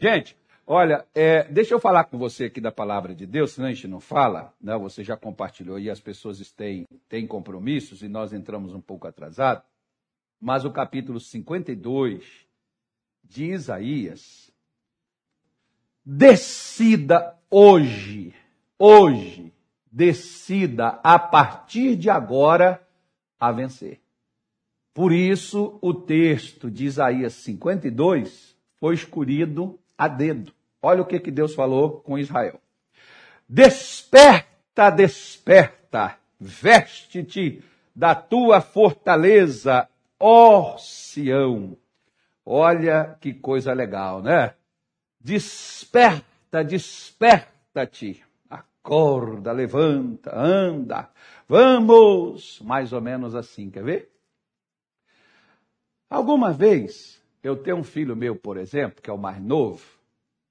Gente, olha, é, deixa eu falar com você aqui da palavra de Deus, senão a gente não fala, né? Você já compartilhou e as pessoas têm, têm compromissos e nós entramos um pouco atrasado. Mas o capítulo 52 de Isaías decida hoje, hoje, decida a partir de agora a vencer. Por isso, o texto de Isaías 52 foi escolhido a dedo. Olha o que, que Deus falou com Israel. Desperta, desperta, veste-te da tua fortaleza, ó Sião. Olha que coisa legal, né? Desperta, desperta-te. Acorda, levanta, anda. Vamos! Mais ou menos assim, quer ver? Alguma vez, eu tenho um filho meu, por exemplo, que é o mais novo,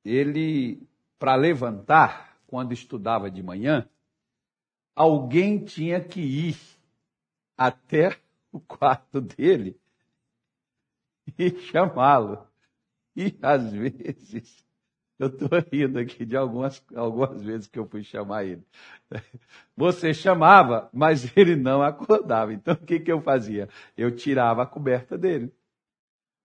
ele, para levantar, quando estudava de manhã, alguém tinha que ir até o quarto dele e chamá-lo. E às vezes, eu estou rindo aqui de algumas, algumas vezes que eu fui chamar ele. Você chamava, mas ele não acordava. Então o que, que eu fazia? Eu tirava a coberta dele.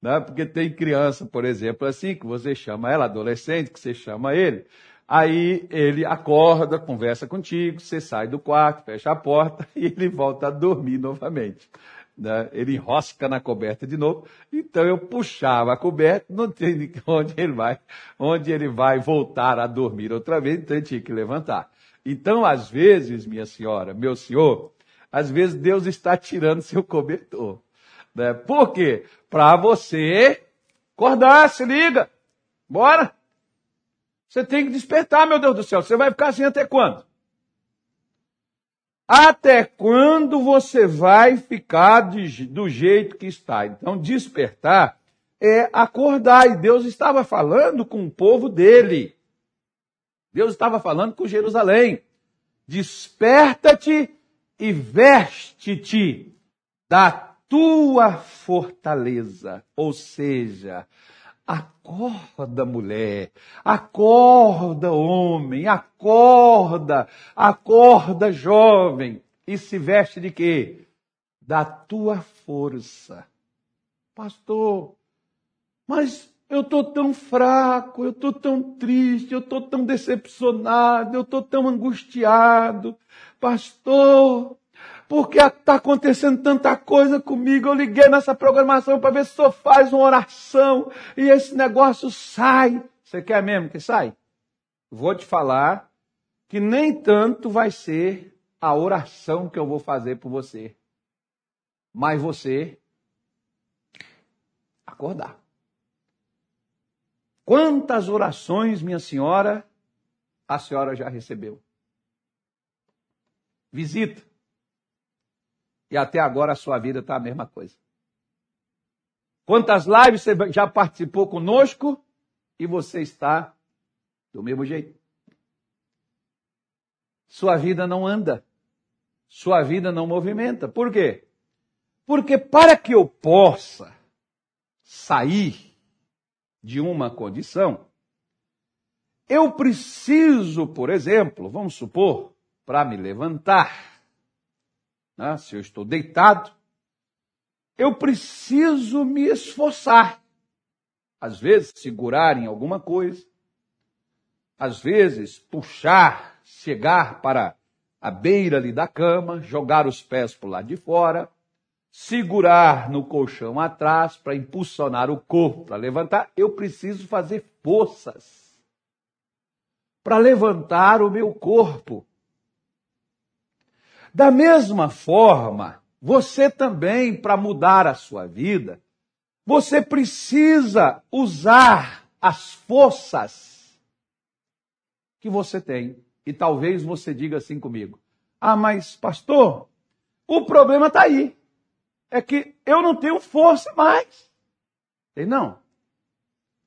Né? Porque tem criança, por exemplo, assim, que você chama ela, adolescente, que você chama ele. Aí ele acorda, conversa contigo, você sai do quarto, fecha a porta e ele volta a dormir novamente né, ele enrosca na coberta de novo. Então eu puxava a coberta, não tem onde ele vai, onde ele vai voltar a dormir outra vez, então ele tinha que levantar. Então, às vezes, minha senhora, meu senhor, às vezes Deus está tirando seu cobertor. Né? Por quê? Para você acordar, se liga. Bora! Você tem que despertar, meu Deus do céu. Você vai ficar assim até quando? Até quando você vai ficar de, do jeito que está? Então, despertar é acordar. E Deus estava falando com o povo dele. Deus estava falando com Jerusalém. Desperta-te e veste-te da tua fortaleza. Ou seja, Acorda, mulher. Acorda, homem. Acorda. Acorda, jovem. E se veste de quê? Da tua força. Pastor, mas eu estou tão fraco, eu estou tão triste, eu estou tão decepcionado, eu estou tão angustiado. Pastor, porque está acontecendo tanta coisa comigo. Eu liguei nessa programação para ver se senhor faz uma oração e esse negócio sai. Você quer mesmo que sai? Vou te falar que nem tanto vai ser a oração que eu vou fazer por você, mas você acordar. Quantas orações, minha senhora, a senhora já recebeu? Visita e até agora a sua vida está a mesma coisa. Quantas lives você já participou conosco e você está do mesmo jeito? Sua vida não anda. Sua vida não movimenta. Por quê? Porque para que eu possa sair de uma condição, eu preciso, por exemplo, vamos supor, para me levantar, né? se eu estou deitado, eu preciso me esforçar. Às vezes, segurar em alguma coisa, às vezes, puxar, chegar para a beira ali da cama, jogar os pés para o lado de fora, segurar no colchão atrás para impulsionar o corpo para levantar. Eu preciso fazer forças para levantar o meu corpo. Da mesma forma, você também, para mudar a sua vida, você precisa usar as forças que você tem. E talvez você diga assim comigo: Ah, mas pastor, o problema está aí. É que eu não tenho força mais. E não.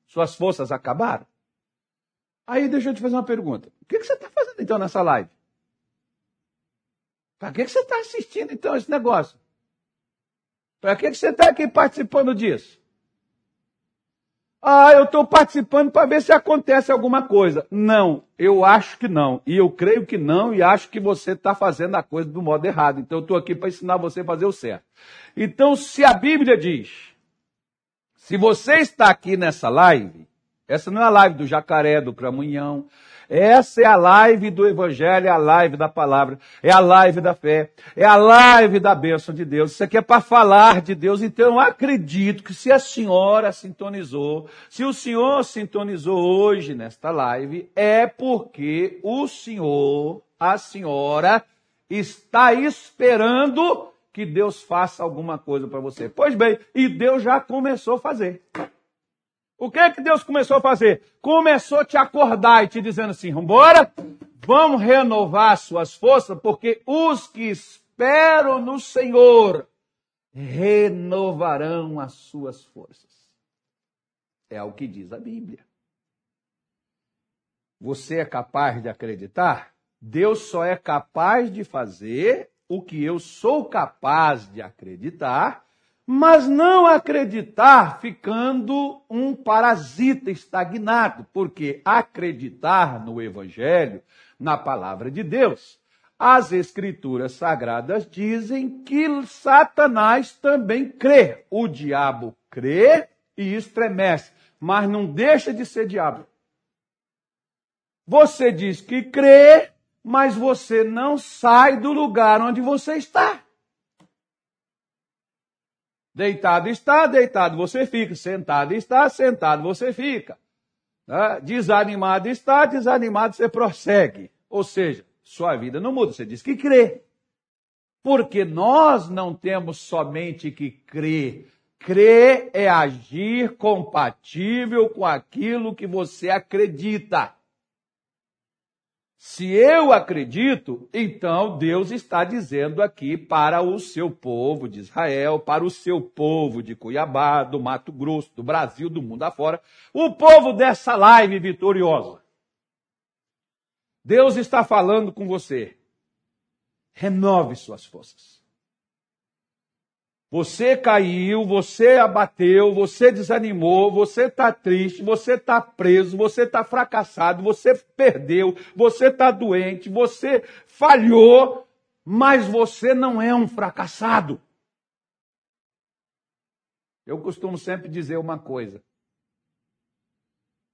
Suas forças acabaram. Aí deixa eu te fazer uma pergunta. O que você está fazendo então nessa live? Para que, você está assistindo então esse negócio? Para que, você está aqui participando disso? Ah, eu estou participando para ver se acontece alguma coisa. Não, eu acho que não. E eu creio que não, e acho que você está fazendo a coisa do modo errado. Então eu estou aqui para ensinar você a fazer o certo. Então, se a Bíblia diz, se você está aqui nessa live, essa não é a live do jacaré, do cramunhão, essa é a live do Evangelho, é a live da palavra, é a live da fé, é a live da bênção de Deus. Isso aqui é para falar de Deus. Então, acredito que se a senhora sintonizou, se o senhor sintonizou hoje nesta live, é porque o senhor, a senhora, está esperando que Deus faça alguma coisa para você. Pois bem, e Deus já começou a fazer. O que é que Deus começou a fazer? Começou a te acordar e te dizendo assim: vambora, vamos renovar suas forças, porque os que esperam no Senhor renovarão as suas forças. É o que diz a Bíblia. Você é capaz de acreditar? Deus só é capaz de fazer o que eu sou capaz de acreditar mas não acreditar ficando um parasita estagnado, porque acreditar no Evangelho, na palavra de Deus, as Escrituras Sagradas dizem que Satanás também crê. O diabo crê e estremece, mas não deixa de ser diabo. Você diz que crê, mas você não sai do lugar onde você está. Deitado está, deitado você fica. Sentado está, sentado você fica. Né? Desanimado está, desanimado você prossegue. Ou seja, sua vida não muda. Você diz que crê. Porque nós não temos somente que crer. Crer é agir compatível com aquilo que você acredita. Se eu acredito, então Deus está dizendo aqui para o seu povo de Israel, para o seu povo de Cuiabá, do Mato Grosso, do Brasil, do mundo afora, o povo dessa live vitoriosa. Deus está falando com você. Renove suas forças. Você caiu, você abateu, você desanimou, você está triste, você está preso, você está fracassado, você perdeu, você está doente, você falhou, mas você não é um fracassado. Eu costumo sempre dizer uma coisa.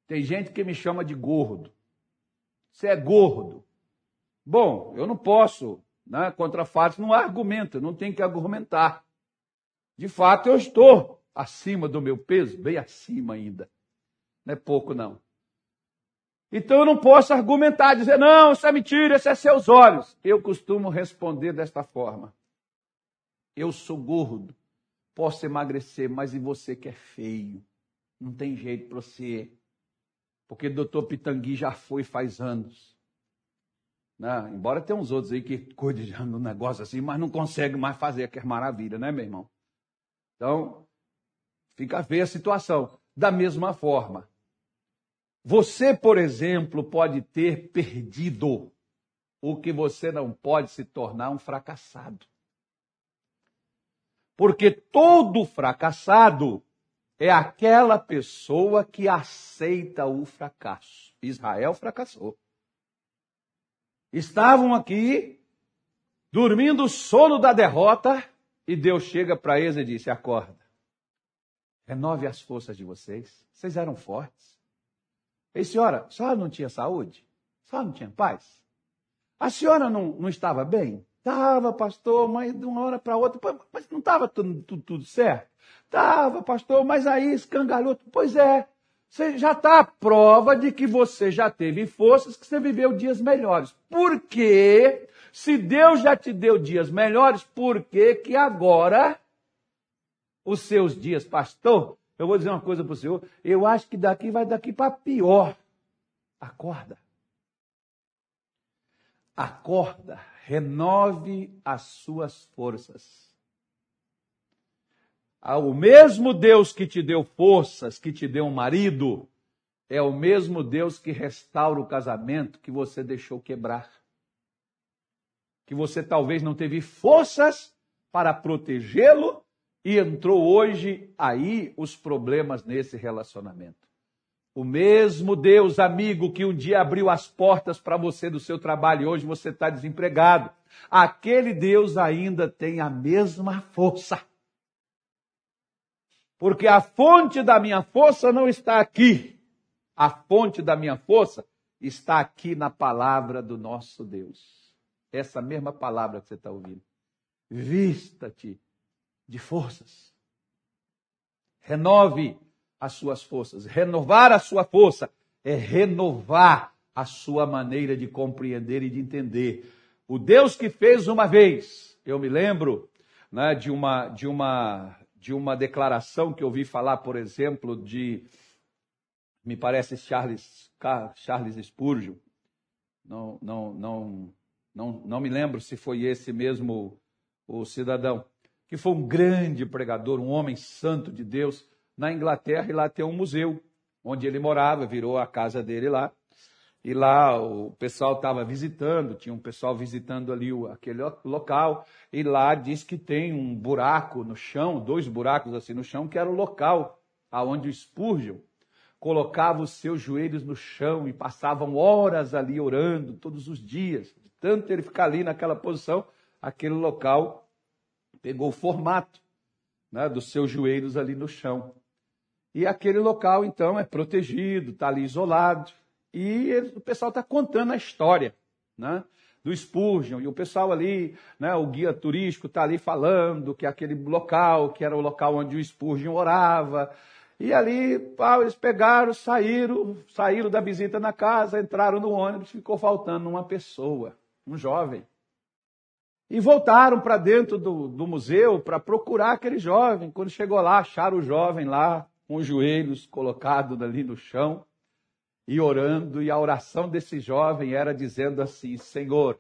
Tem gente que me chama de gordo. Você é gordo. Bom, eu não posso, né, contra fatos, não há argumento, não tem que argumentar. De fato, eu estou acima do meu peso, bem acima ainda. Não é pouco, não. Então eu não posso argumentar, dizer, não, isso é mentira, isso é seus olhos. Eu costumo responder desta forma. Eu sou gordo, posso emagrecer, mas e você que é feio? Não tem jeito para você. Porque o doutor Pitangui já foi faz anos. Né? Embora tenha uns outros aí que cuidem de um negócio assim, mas não consegue mais fazer, que é maravilha, né, meu irmão? Então, fica a ver a situação. Da mesma forma, você, por exemplo, pode ter perdido o que você não pode se tornar um fracassado. Porque todo fracassado é aquela pessoa que aceita o fracasso. Israel fracassou. Estavam aqui dormindo o sono da derrota e Deus chega para eles e disse: Acorda, renove as forças de vocês. Vocês eram fortes. Ei, senhora, a senhora não tinha saúde? A senhora não tinha paz? A senhora não, não estava bem? Estava, pastor, mas de uma hora para outra. Mas não estava tudo, tudo, tudo certo? Estava, pastor, mas aí escangalhou. Pois é, você já está a prova de que você já teve forças, que você viveu dias melhores. Por quê? Se Deus já te deu dias melhores, por que que agora os seus dias, pastor? Eu vou dizer uma coisa para o senhor, eu acho que daqui vai daqui para pior. Acorda. Acorda, renove as suas forças. O mesmo Deus que te deu forças, que te deu um marido, é o mesmo Deus que restaura o casamento que você deixou quebrar que você talvez não teve forças para protegê-lo e entrou hoje aí os problemas nesse relacionamento. O mesmo Deus, amigo, que um dia abriu as portas para você do seu trabalho e hoje você está desempregado, aquele Deus ainda tem a mesma força. Porque a fonte da minha força não está aqui. A fonte da minha força está aqui na palavra do nosso Deus. Essa mesma palavra que você está ouvindo. Vista-te de forças. Renove as suas forças. Renovar a sua força é renovar a sua maneira de compreender e de entender. O Deus que fez uma vez, eu me lembro né, de, uma, de, uma, de uma declaração que eu ouvi falar, por exemplo, de, me parece, Charles, Charles Spurgeon. Não, não, não, não, não me lembro se foi esse mesmo o cidadão, que foi um grande pregador, um homem santo de Deus na Inglaterra e lá tem um museu onde ele morava, virou a casa dele lá. E lá o pessoal estava visitando, tinha um pessoal visitando ali o, aquele local, e lá diz que tem um buraco no chão, dois buracos assim no chão, que era o local aonde o Spurgeon colocava os seus joelhos no chão e passavam horas ali orando todos os dias. Tanto ele ficar ali naquela posição, aquele local pegou o formato né, dos seus joelhos ali no chão. E aquele local, então, é protegido, está ali isolado. E o pessoal está contando a história né, do Spurgeon. E o pessoal ali, né, o guia turístico está ali falando que aquele local, que era o local onde o Spurgeon orava. E ali, pá, eles pegaram, saíram, saíram da visita na casa, entraram no ônibus, ficou faltando uma pessoa, um jovem. E voltaram para dentro do, do museu para procurar aquele jovem. Quando chegou lá, acharam o jovem lá, com os joelhos colocados ali no chão e orando, e a oração desse jovem era dizendo assim: Senhor,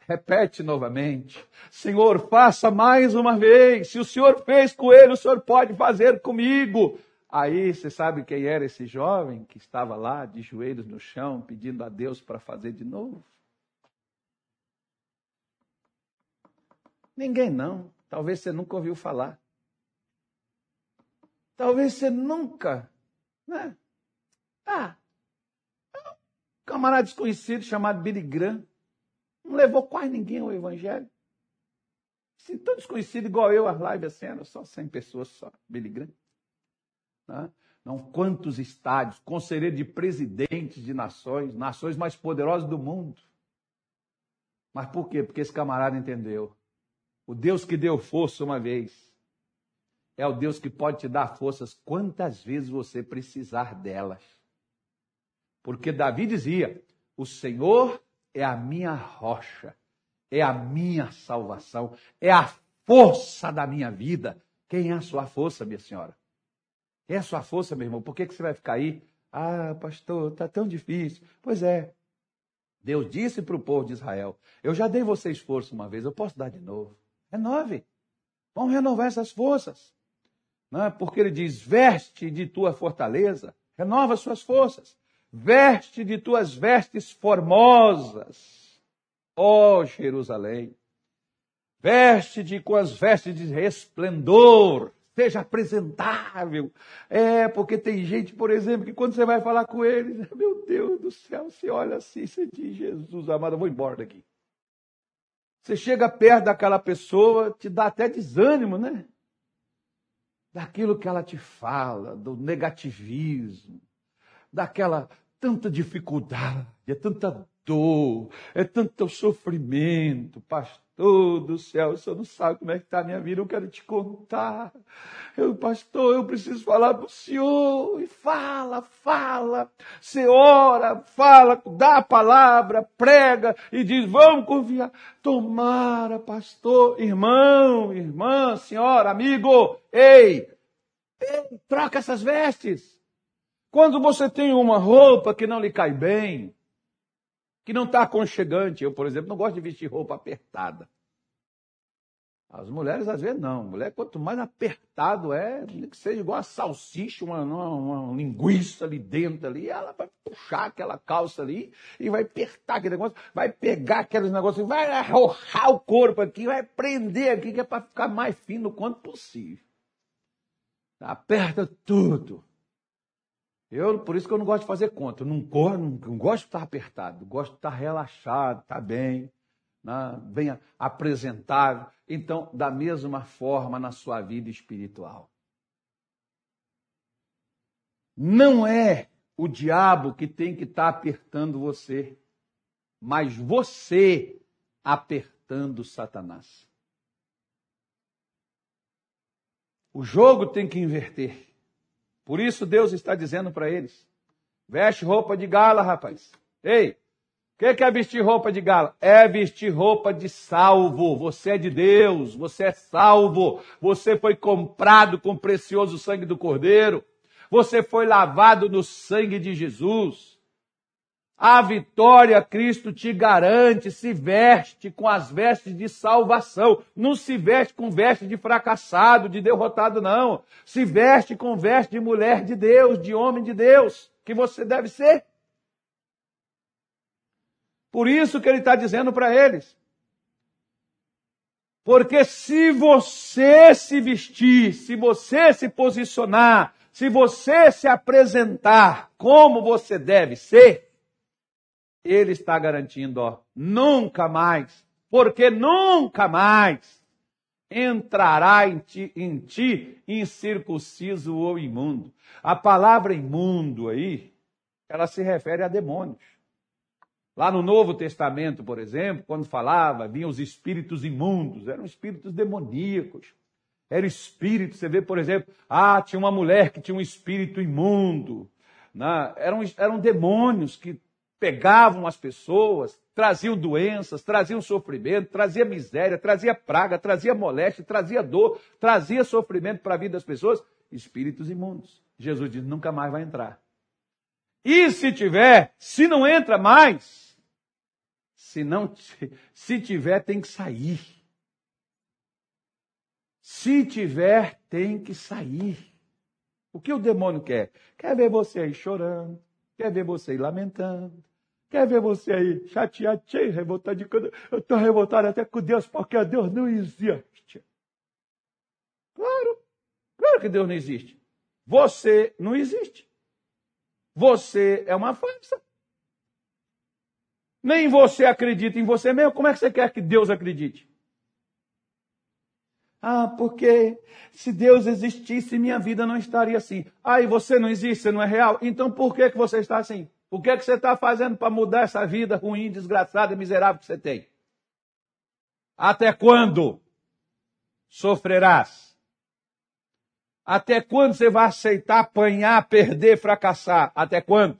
repete novamente, Senhor, faça mais uma vez, se o Senhor fez com ele, o Senhor pode fazer comigo. Aí você sabe quem era esse jovem que estava lá de joelhos no chão, pedindo a Deus para fazer de novo? Ninguém não. Talvez você nunca ouviu falar. Talvez você nunca, né? Ah, camarada desconhecido chamado Billy Graham não levou quase ninguém ao evangelho. Assim, tão desconhecido igual eu, as lives assim, eram só 100 pessoas só, Billy Graham. Né? Não, quantos estádios, conselheiro de presidentes de nações, nações mais poderosas do mundo. Mas por quê? Porque esse camarada entendeu. O Deus que deu força uma vez, é o Deus que pode te dar forças quantas vezes você precisar delas. Porque Davi dizia: O Senhor é a minha rocha, é a minha salvação, é a força da minha vida. Quem é a sua força, minha senhora? Quem é a sua força, meu irmão? Por que, que você vai ficar aí? Ah, pastor, está tão difícil. Pois é. Deus disse para o povo de Israel: Eu já dei vocês força uma vez, eu posso dar de novo. Renove. Vamos renovar essas forças né? porque ele diz: veste de tua fortaleza, renova suas forças, veste de tuas vestes formosas, ó Jerusalém, veste-te com as vestes de resplendor, seja apresentável. É, porque tem gente, por exemplo, que quando você vai falar com eles, meu Deus do céu, você olha assim, você diz, Jesus amado, eu vou embora daqui. Você chega perto daquela pessoa, te dá até desânimo, né? daquilo que ela te fala, do negativismo, daquela tanta dificuldade, é tanta dor, é tanto sofrimento, pastor do céu, senhor não sabe como é que está a minha vida, eu quero te contar. Eu, pastor, eu preciso falar para o senhor, e fala, fala, você ora, fala, dá a palavra, prega e diz, vamos confiar. Tomara, pastor, irmão, irmã, senhora, amigo, ei, ei, troca essas vestes. Quando você tem uma roupa que não lhe cai bem, que não está aconchegante. Eu, por exemplo, não gosto de vestir roupa apertada. As mulheres, às vezes, não. Mulher, quanto mais apertado é, que seja igual a salsicha, uma, uma, linguiça ali dentro ali, ela vai puxar aquela calça ali e vai apertar aquele negócio, vai pegar aqueles negócios, vai arrojar o corpo aqui, vai prender aqui, que é para ficar mais fino quanto possível. aperta tudo. Eu, por isso que eu não gosto de fazer conta. Eu não, não, não gosto de estar apertado, gosto de estar relaxado, estar bem, né? bem apresentável. Então, da mesma forma na sua vida espiritual. Não é o diabo que tem que estar apertando você, mas você apertando Satanás. O jogo tem que inverter. Por isso Deus está dizendo para eles: veste roupa de gala, rapaz. Ei, o que é vestir roupa de gala? É vestir roupa de salvo. Você é de Deus, você é salvo. Você foi comprado com o precioso sangue do Cordeiro. Você foi lavado no sangue de Jesus. A vitória Cristo te garante, se veste com as vestes de salvação. Não se veste com veste de fracassado, de derrotado, não. Se veste com veste de mulher de Deus, de homem de Deus, que você deve ser. Por isso que ele está dizendo para eles. Porque se você se vestir, se você se posicionar, se você se apresentar como você deve ser, ele está garantindo, ó, nunca mais, porque nunca mais entrará em ti, em ti incircunciso ou imundo. A palavra imundo aí, ela se refere a demônios. Lá no Novo Testamento, por exemplo, quando falava, vinham os espíritos imundos, eram espíritos demoníacos. Era espírito, você vê, por exemplo, ah, tinha uma mulher que tinha um espírito imundo. Né? Eram, eram demônios que pegavam as pessoas, traziam doenças, traziam sofrimento, trazia miséria, trazia praga, trazia moléstia, trazia dor, trazia sofrimento para a vida das pessoas, espíritos imundos. Jesus diz: nunca mais vai entrar. E se tiver, se não entra mais, se não, se tiver, tem que sair. Se tiver, tem que sair. O que o demônio quer? Quer ver você aí chorando, quer ver você aí lamentando, Quer ver você aí chateado, cheio, revoltado eu estou revoltado até com Deus, porque Deus não existe. Claro, claro que Deus não existe. Você não existe. Você é uma farsa. Nem você acredita em você mesmo. Como é que você quer que Deus acredite? Ah, porque se Deus existisse, minha vida não estaria assim. Ah, e você não existe, você não é real. Então por que, que você está assim? O que é que você está fazendo para mudar essa vida ruim, desgraçada e miserável que você tem? Até quando sofrerás? Até quando você vai aceitar apanhar, perder, fracassar? Até quando?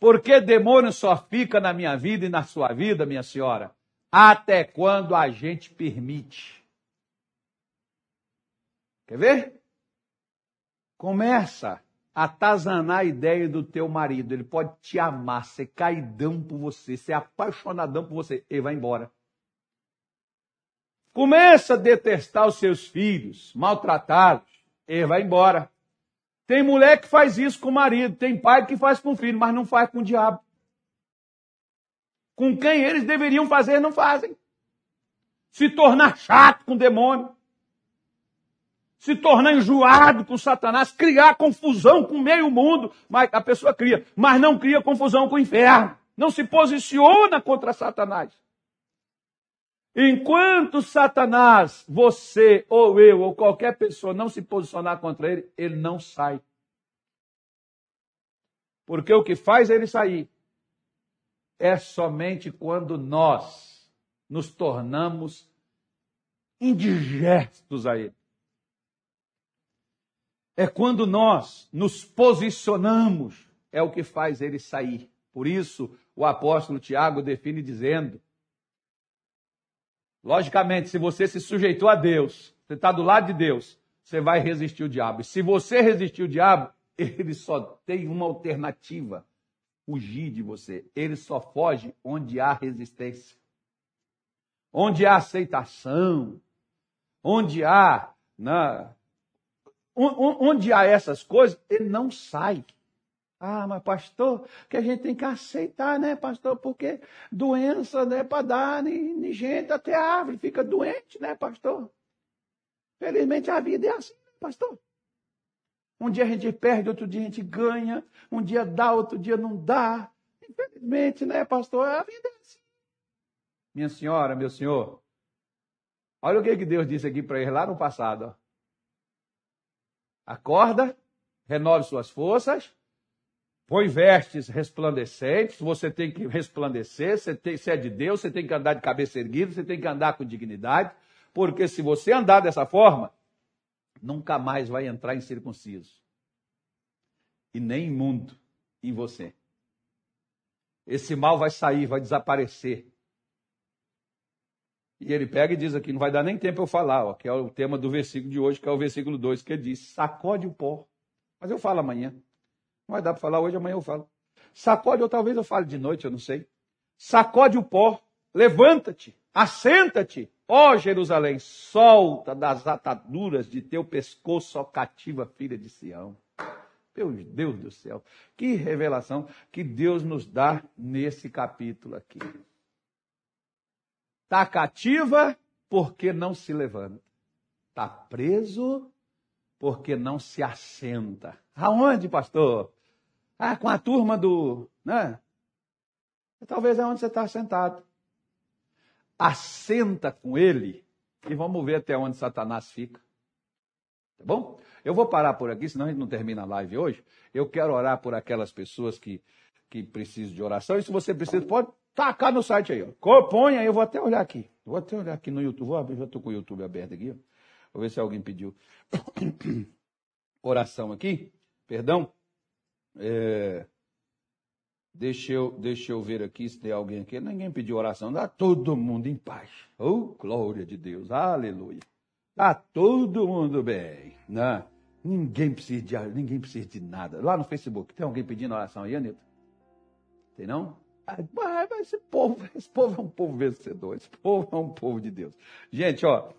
Porque demônio só fica na minha vida e na sua vida, minha senhora, até quando a gente permite. Quer ver? Começa atazanar a ideia do teu marido. Ele pode te amar, ser caidão por você, ser apaixonadão por você. Ele vai embora. Começa a detestar os seus filhos, maltratados. Ele vai embora. Tem mulher que faz isso com o marido, tem pai que faz com o filho, mas não faz com o diabo. Com quem eles deveriam fazer, não fazem. Se tornar chato com o demônio se tornar enjoado com Satanás, criar confusão com meio mundo. Mas a pessoa cria, mas não cria confusão com o inferno. Não se posiciona contra Satanás. Enquanto Satanás, você ou eu ou qualquer pessoa não se posicionar contra ele, ele não sai. Porque o que faz ele sair é somente quando nós nos tornamos indigestos a ele é quando nós nos posicionamos, é o que faz ele sair. Por isso, o apóstolo Tiago define dizendo: logicamente, se você se sujeitou a Deus, você está do lado de Deus, você vai resistir o diabo. E se você resistir o diabo, ele só tem uma alternativa: fugir de você. Ele só foge onde há resistência, onde há aceitação, onde há na, né, onde há essas coisas, ele não sai. Ah, mas pastor, que a gente tem que aceitar, né, pastor? Porque doença não é para dar nem, gente, até a árvore fica doente, né, pastor? Felizmente a vida é assim, pastor. Um dia a gente perde, outro dia a gente ganha, um dia dá, outro dia não dá. Infelizmente, né, pastor? A vida é assim. Minha senhora, meu senhor, olha o que, que Deus disse aqui para ele lá no passado. Ó. Acorda, renove suas forças, põe vestes resplandecentes, você tem que resplandecer, você, tem, é de Deus, você tem que andar de cabeça erguida, você tem que andar com dignidade, porque se você andar dessa forma, nunca mais vai entrar em circunciso. E nem imundo em você. Esse mal vai sair, vai desaparecer. E ele pega e diz aqui, não vai dar nem tempo eu falar, ó, que é o tema do versículo de hoje, que é o versículo 2, que ele diz: sacode o pó. Mas eu falo amanhã. Não vai dar para falar hoje, amanhã eu falo. Sacode, ou talvez eu fale de noite, eu não sei. Sacode o pó, levanta-te, assenta-te, ó Jerusalém, solta das ataduras de teu pescoço, ó cativa filha de Sião. Meu Deus do céu, que revelação que Deus nos dá nesse capítulo aqui. Está cativa porque não se levanta. Está preso porque não se assenta. Aonde, pastor? Ah, com a turma do. Né? Talvez é onde você está sentado. Assenta com ele e vamos ver até onde Satanás fica. Tá bom? Eu vou parar por aqui, senão a gente não termina a live hoje. Eu quero orar por aquelas pessoas que, que precisam de oração. E se você precisa, pode tacar no site aí. Ó. Aí, eu vou até olhar aqui. Vou até olhar aqui no YouTube. Vou abrir, já estou com o YouTube aberto aqui. Ó. Vou ver se alguém pediu oração aqui. Perdão. É... Deixa, eu, deixa eu ver aqui se tem alguém aqui. Ninguém pediu oração. Dá todo mundo em paz. Oh, glória de Deus. Aleluia. Tá todo mundo bem. Né? Ninguém precisa de, ninguém precisa de nada. Lá no Facebook, tem alguém pedindo oração aí, Anitta? Tem não? Mas esse povo, esse povo é um povo vencedor, esse povo é um povo de Deus. Gente, ó,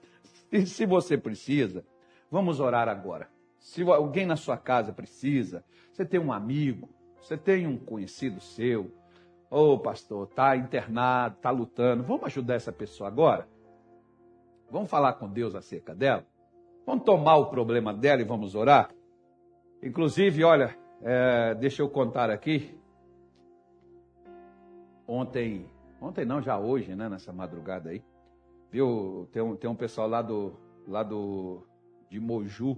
se você precisa, vamos orar agora. Se alguém na sua casa precisa, você tem um amigo, você tem um conhecido seu, ô oh, pastor, está internado, está lutando, vamos ajudar essa pessoa agora? Vamos falar com Deus acerca dela? Vamos tomar o problema dela e vamos orar? Inclusive, olha, é, deixa eu contar aqui, ontem, ontem não, já hoje, né, nessa madrugada aí, viu, tem um, tem um pessoal lá do, lá do, de Moju,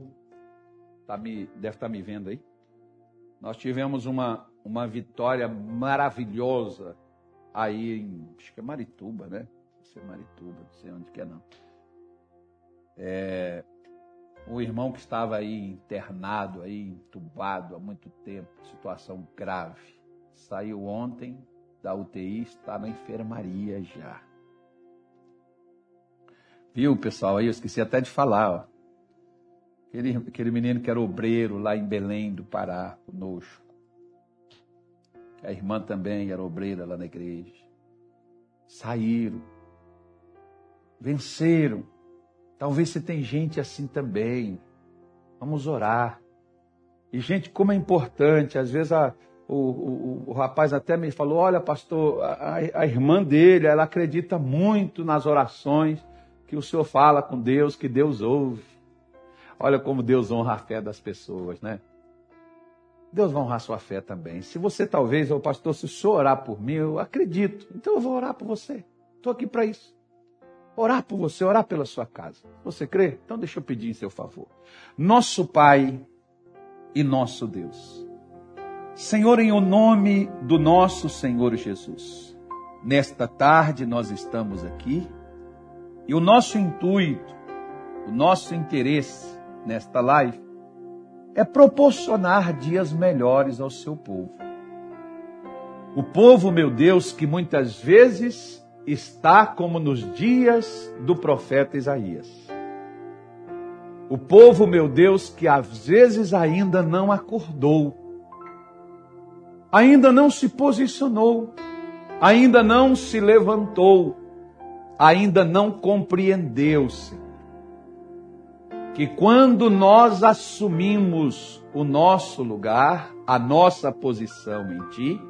tá me, deve estar tá me vendo aí. Nós tivemos uma, uma vitória maravilhosa aí em, acho que é Marituba, né? Não sei Marituba, não sei onde que é não. É, o irmão que estava aí internado, aí entubado há muito tempo, situação grave, saiu ontem, da UTI está na enfermaria já. Viu, pessoal? Aí eu esqueci até de falar, ó. Aquele, aquele menino que era obreiro lá em Belém do Pará, conosco. A irmã também era obreira lá na igreja. Saíram. Venceram. Talvez você tem gente assim também. Vamos orar. E gente, como é importante, às vezes a, o, o, o, rapaz até me falou: olha, pastor, a, a, irmã dele, ela acredita muito nas orações que o senhor fala com Deus, que Deus ouve. Olha como Deus honra a fé das pessoas, né? Deus vai honrar a sua fé também. Se você talvez, o pastor, se o senhor orar por mim, eu acredito. Então eu vou orar por você. Estou aqui para isso. Orar por você, orar pela sua casa. Você crê? Então deixa eu pedir em seu favor. Nosso Pai e nosso Deus Senhor, em o nome do nosso Senhor Jesus, nesta tarde nós estamos aqui e o nosso intuito, o nosso interesse nesta live é proporcionar dias melhores ao seu povo. O povo, meu Deus, que muitas vezes está como nos dias do profeta Isaías. O povo, meu Deus, que às vezes ainda não acordou ainda não se posicionou, ainda não se levantou, ainda não compreendeu-se. Que quando nós assumimos o nosso lugar, a nossa posição em Ti,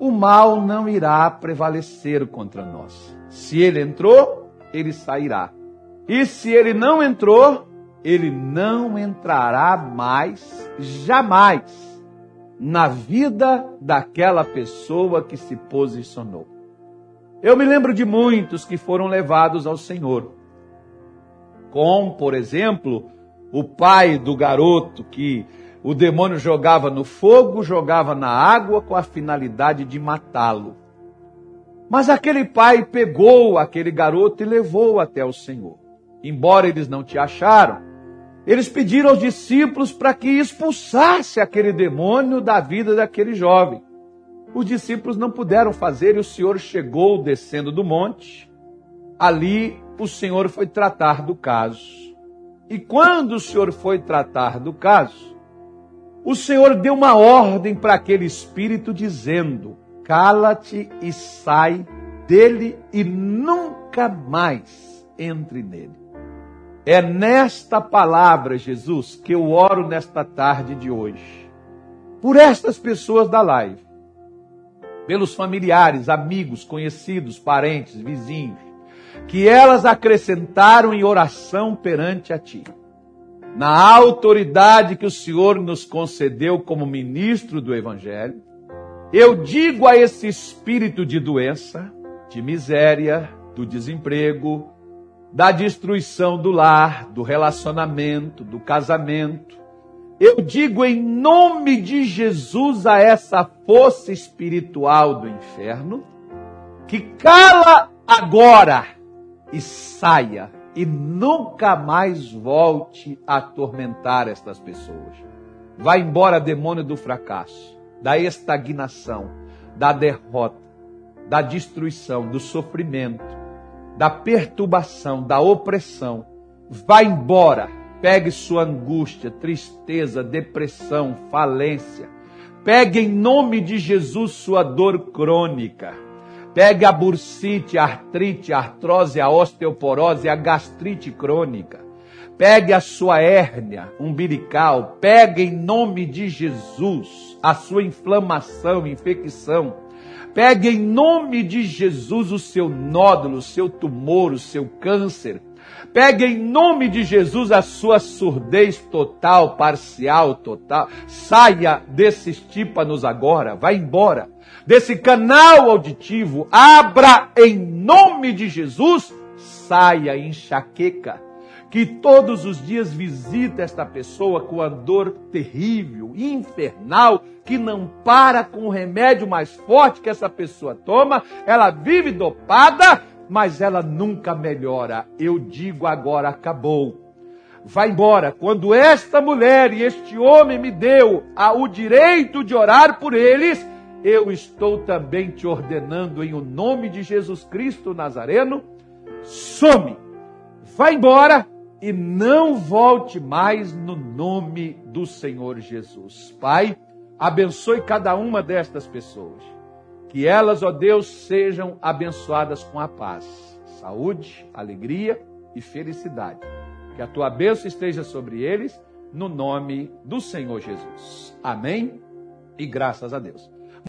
o mal não irá prevalecer contra nós. Se ele entrou, ele sairá. E se ele não entrou, ele não entrará mais, jamais, na vida daquela pessoa que se posicionou. Eu me lembro de muitos que foram levados ao Senhor. Com, por exemplo, o pai do garoto que o demônio jogava no fogo, jogava na água com a finalidade de matá-lo. Mas aquele pai pegou aquele garoto e levou até o Senhor. Embora eles não te acharam, eles pediram aos discípulos para que expulsasse aquele demônio da vida daquele jovem. Os discípulos não puderam fazer e o Senhor chegou descendo do monte. Ali o Senhor foi tratar do caso. E quando o Senhor foi tratar do caso, o Senhor deu uma ordem para aquele espírito dizendo: cala-te e sai dele e nunca mais entre nele. É nesta palavra, Jesus, que eu oro nesta tarde de hoje. Por estas pessoas da live. Pelos familiares, amigos, conhecidos, parentes, vizinhos. Que elas acrescentaram em oração perante a Ti. Na autoridade que o Senhor nos concedeu como ministro do Evangelho. Eu digo a esse espírito de doença, de miséria, do desemprego, da destruição do lar, do relacionamento, do casamento. Eu digo em nome de Jesus a essa força espiritual do inferno, que cala agora e saia e nunca mais volte a atormentar estas pessoas. Vá embora, demônio do fracasso, da estagnação, da derrota, da destruição, do sofrimento da perturbação, da opressão. Vá embora. Pegue sua angústia, tristeza, depressão, falência. Pegue em nome de Jesus sua dor crônica. Pegue a bursite, a artrite, a artrose, a osteoporose, a gastrite crônica. Pegue a sua hérnia umbilical. Pegue em nome de Jesus a sua inflamação, infecção Pegue em nome de Jesus o seu nódulo, o seu tumor, o seu câncer. Pegue em nome de Jesus a sua surdez total, parcial, total. Saia desses tímpanos agora, vá embora. Desse canal auditivo, abra em nome de Jesus, saia enxaqueca que todos os dias visita esta pessoa com a dor terrível, infernal, que não para com o remédio mais forte que essa pessoa toma, ela vive dopada, mas ela nunca melhora. Eu digo agora, acabou. Vai embora. Quando esta mulher e este homem me deu o direito de orar por eles, eu estou também te ordenando em o nome de Jesus Cristo Nazareno, some. Vai embora e não volte mais no nome do Senhor Jesus. Pai, abençoe cada uma destas pessoas. Que elas, ó Deus, sejam abençoadas com a paz, saúde, alegria e felicidade. Que a tua bênção esteja sobre eles, no nome do Senhor Jesus. Amém e graças a Deus.